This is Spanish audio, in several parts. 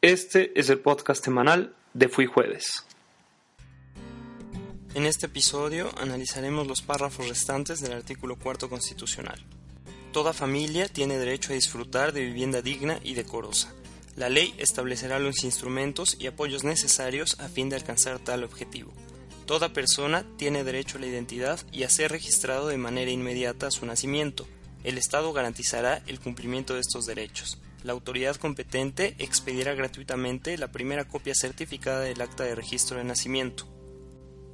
Este es el podcast semanal de Fui Jueves. En este episodio analizaremos los párrafos restantes del artículo cuarto constitucional. Toda familia tiene derecho a disfrutar de vivienda digna y decorosa. La ley establecerá los instrumentos y apoyos necesarios a fin de alcanzar tal objetivo. Toda persona tiene derecho a la identidad y a ser registrado de manera inmediata a su nacimiento. El Estado garantizará el cumplimiento de estos derechos. La autoridad competente expedirá gratuitamente la primera copia certificada del acta de registro de nacimiento.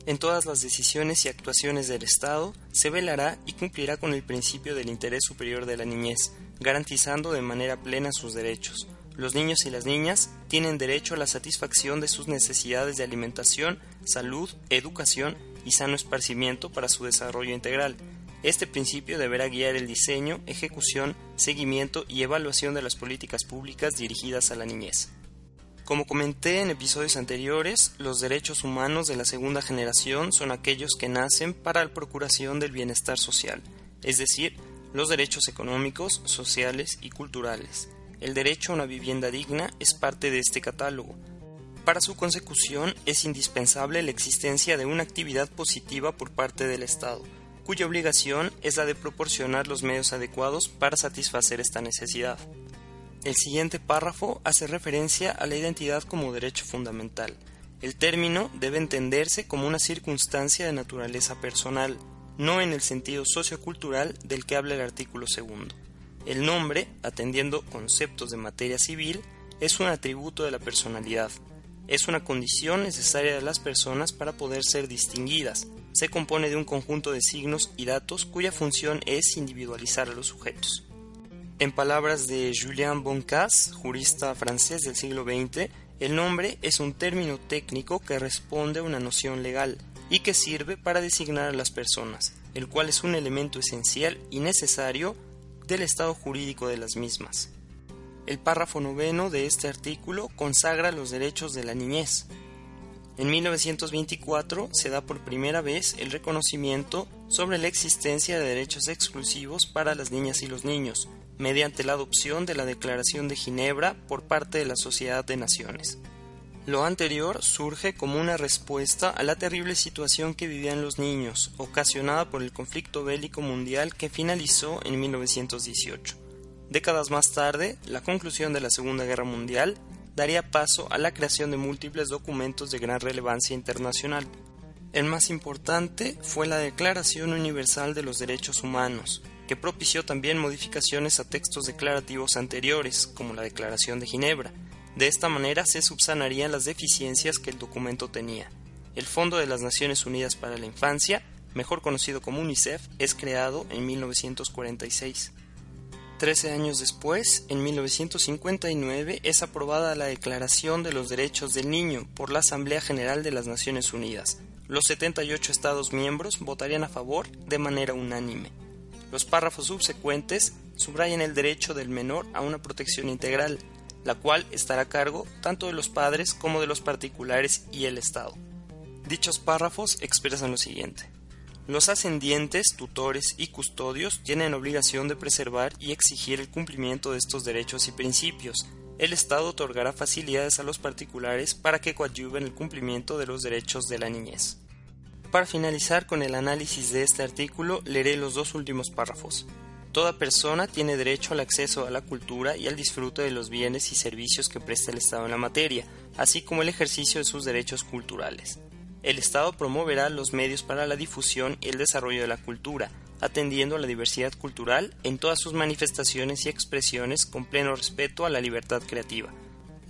En todas las decisiones y actuaciones del Estado se velará y cumplirá con el principio del interés superior de la niñez, garantizando de manera plena sus derechos. Los niños y las niñas tienen derecho a la satisfacción de sus necesidades de alimentación, salud, educación y sano esparcimiento para su desarrollo integral. Este principio deberá guiar el diseño, ejecución, seguimiento y evaluación de las políticas públicas dirigidas a la niñez. Como comenté en episodios anteriores, los derechos humanos de la segunda generación son aquellos que nacen para la procuración del bienestar social, es decir, los derechos económicos, sociales y culturales. El derecho a una vivienda digna es parte de este catálogo. Para su consecución es indispensable la existencia de una actividad positiva por parte del Estado, cuya obligación es la de proporcionar los medios adecuados para satisfacer esta necesidad. El siguiente párrafo hace referencia a la identidad como derecho fundamental. El término debe entenderse como una circunstancia de naturaleza personal, no en el sentido sociocultural del que habla el artículo segundo. El nombre, atendiendo conceptos de materia civil, es un atributo de la personalidad. Es una condición necesaria de las personas para poder ser distinguidas. Se compone de un conjunto de signos y datos cuya función es individualizar a los sujetos. En palabras de Julien Boncas, jurista francés del siglo XX, el nombre es un término técnico que responde a una noción legal y que sirve para designar a las personas, el cual es un elemento esencial y necesario del estado jurídico de las mismas. El párrafo noveno de este artículo consagra los derechos de la niñez. En 1924 se da por primera vez el reconocimiento sobre la existencia de derechos exclusivos para las niñas y los niños, mediante la adopción de la Declaración de Ginebra por parte de la Sociedad de Naciones. Lo anterior surge como una respuesta a la terrible situación que vivían los niños, ocasionada por el conflicto bélico mundial que finalizó en 1918. Décadas más tarde, la conclusión de la Segunda Guerra Mundial daría paso a la creación de múltiples documentos de gran relevancia internacional. El más importante fue la Declaración Universal de los Derechos Humanos, que propició también modificaciones a textos declarativos anteriores, como la Declaración de Ginebra. De esta manera se subsanarían las deficiencias que el documento tenía. El Fondo de las Naciones Unidas para la Infancia, mejor conocido como UNICEF, es creado en 1946. Trece años después, en 1959, es aprobada la Declaración de los Derechos del Niño por la Asamblea General de las Naciones Unidas. Los 78 Estados miembros votarían a favor de manera unánime. Los párrafos subsecuentes subrayan el derecho del menor a una protección integral, la cual estará a cargo tanto de los padres como de los particulares y el Estado. Dichos párrafos expresan lo siguiente. Los ascendientes, tutores y custodios tienen obligación de preservar y exigir el cumplimiento de estos derechos y principios. El Estado otorgará facilidades a los particulares para que coadyuven el cumplimiento de los derechos de la niñez. Para finalizar con el análisis de este artículo, leeré los dos últimos párrafos. Toda persona tiene derecho al acceso a la cultura y al disfrute de los bienes y servicios que presta el Estado en la materia, así como el ejercicio de sus derechos culturales. El Estado promoverá los medios para la difusión y el desarrollo de la cultura, atendiendo a la diversidad cultural en todas sus manifestaciones y expresiones con pleno respeto a la libertad creativa.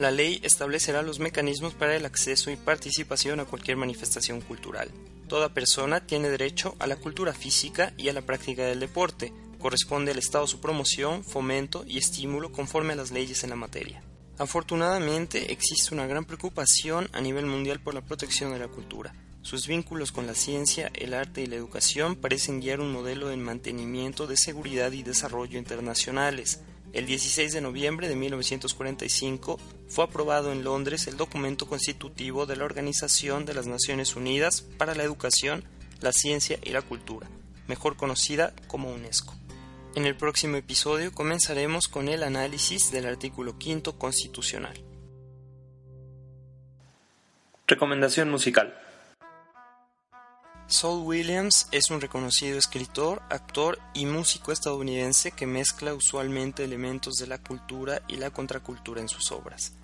La ley establecerá los mecanismos para el acceso y participación a cualquier manifestación cultural. Toda persona tiene derecho a la cultura física y a la práctica del deporte. Corresponde al Estado su promoción, fomento y estímulo conforme a las leyes en la materia. Afortunadamente existe una gran preocupación a nivel mundial por la protección de la cultura. Sus vínculos con la ciencia, el arte y la educación parecen guiar un modelo de mantenimiento de seguridad y desarrollo internacionales. El 16 de noviembre de 1945 fue aprobado en Londres el documento constitutivo de la Organización de las Naciones Unidas para la Educación, la Ciencia y la Cultura, mejor conocida como UNESCO. En el próximo episodio comenzaremos con el análisis del artículo quinto constitucional. Recomendación musical. Saul Williams es un reconocido escritor, actor y músico estadounidense que mezcla usualmente elementos de la cultura y la contracultura en sus obras.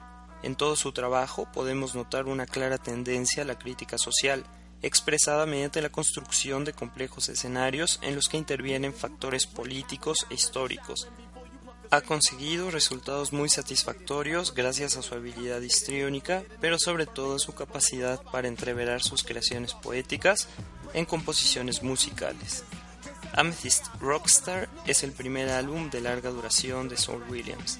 En todo su trabajo podemos notar una clara tendencia a la crítica social, expresada mediante la construcción de complejos escenarios en los que intervienen factores políticos e históricos. Ha conseguido resultados muy satisfactorios gracias a su habilidad histriónica, pero sobre todo a su capacidad para entreverar sus creaciones poéticas en composiciones musicales. Amethyst Rockstar es el primer álbum de larga duración de Saul Williams.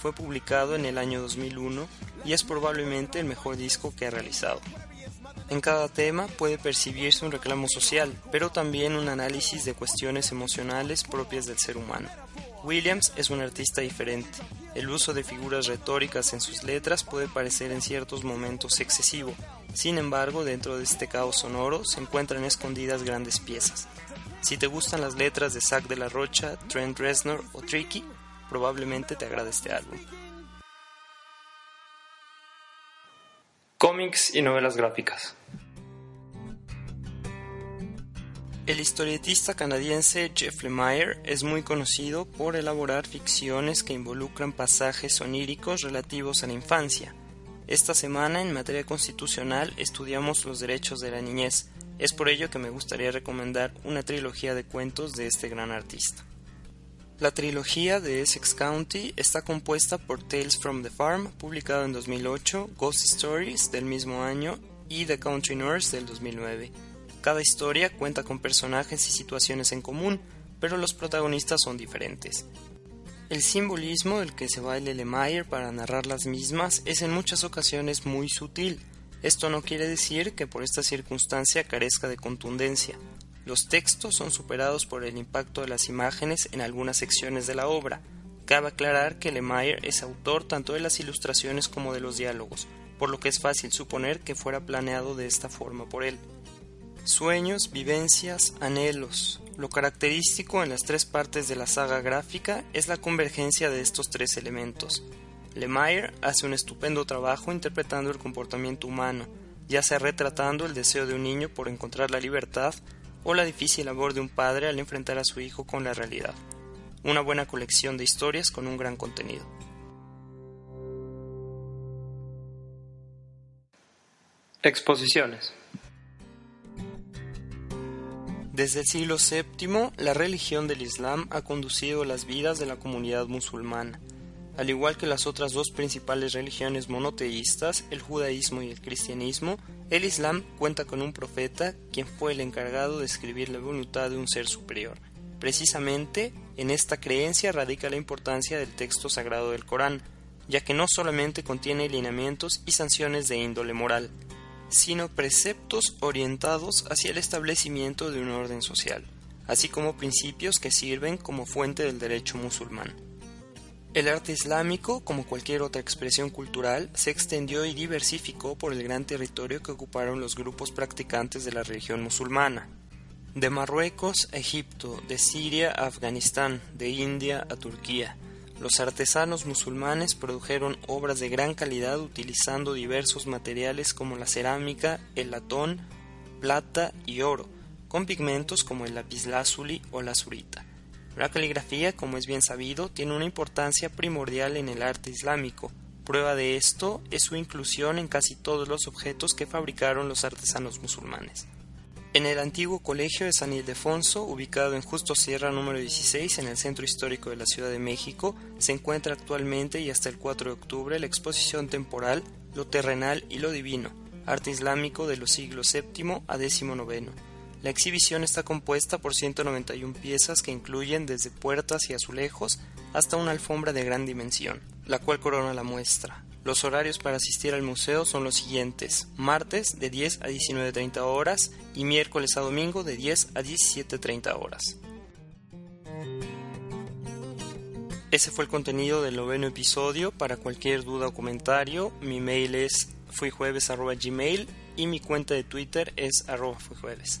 Fue publicado en el año 2001 y es probablemente el mejor disco que ha realizado. En cada tema puede percibirse un reclamo social, pero también un análisis de cuestiones emocionales propias del ser humano. Williams es un artista diferente. El uso de figuras retóricas en sus letras puede parecer en ciertos momentos excesivo. Sin embargo, dentro de este caos sonoro se encuentran escondidas grandes piezas. Si te gustan las letras de Zack de la Rocha, Trent Reznor o Tricky, probablemente te agrade este álbum. Cómics y novelas gráficas. El historietista canadiense Jeff Lemire es muy conocido por elaborar ficciones que involucran pasajes oníricos relativos a la infancia. Esta semana en materia constitucional estudiamos los derechos de la niñez. Es por ello que me gustaría recomendar una trilogía de cuentos de este gran artista. La trilogía de Essex County está compuesta por Tales from the Farm, publicado en 2008, Ghost Stories del mismo año y The Country Nurse del 2009. Cada historia cuenta con personajes y situaciones en común, pero los protagonistas son diferentes. El simbolismo del que se vale Lemire para narrar las mismas es en muchas ocasiones muy sutil. Esto no quiere decir que por esta circunstancia carezca de contundencia. Los textos son superados por el impacto de las imágenes en algunas secciones de la obra. Cabe aclarar que Lemire es autor tanto de las ilustraciones como de los diálogos, por lo que es fácil suponer que fuera planeado de esta forma por él. Sueños, vivencias, anhelos. Lo característico en las tres partes de la saga gráfica es la convergencia de estos tres elementos. Lemire hace un estupendo trabajo interpretando el comportamiento humano, ya sea retratando el deseo de un niño por encontrar la libertad o la difícil labor de un padre al enfrentar a su hijo con la realidad. Una buena colección de historias con un gran contenido. Exposiciones. Desde el siglo VII, la religión del Islam ha conducido las vidas de la comunidad musulmana. Al igual que las otras dos principales religiones monoteístas, el judaísmo y el cristianismo, el Islam cuenta con un profeta quien fue el encargado de escribir la voluntad de un ser superior. Precisamente en esta creencia radica la importancia del texto sagrado del Corán, ya que no solamente contiene lineamientos y sanciones de índole moral, sino preceptos orientados hacia el establecimiento de un orden social, así como principios que sirven como fuente del derecho musulmán. El arte islámico, como cualquier otra expresión cultural, se extendió y diversificó por el gran territorio que ocuparon los grupos practicantes de la religión musulmana. De Marruecos a Egipto, de Siria a Afganistán, de India a Turquía, los artesanos musulmanes produjeron obras de gran calidad utilizando diversos materiales como la cerámica, el latón, plata y oro, con pigmentos como el lapislázuli o la azurita. La caligrafía, como es bien sabido, tiene una importancia primordial en el arte islámico. Prueba de esto es su inclusión en casi todos los objetos que fabricaron los artesanos musulmanes. En el antiguo colegio de San Ildefonso, ubicado en Justo Sierra número 16 en el centro histórico de la Ciudad de México, se encuentra actualmente y hasta el 4 de octubre la exposición temporal Lo terrenal y lo divino, arte islámico de los siglos VII a XIX. La exhibición está compuesta por 191 piezas que incluyen desde puertas y azulejos hasta una alfombra de gran dimensión, la cual corona la muestra. Los horarios para asistir al museo son los siguientes: martes de 10 a 19.30 horas y miércoles a domingo de 10 a 17.30 horas. Ese fue el contenido del noveno episodio. Para cualquier duda o comentario, mi mail es fuijueves.gmail y mi cuenta de Twitter es fuijueves.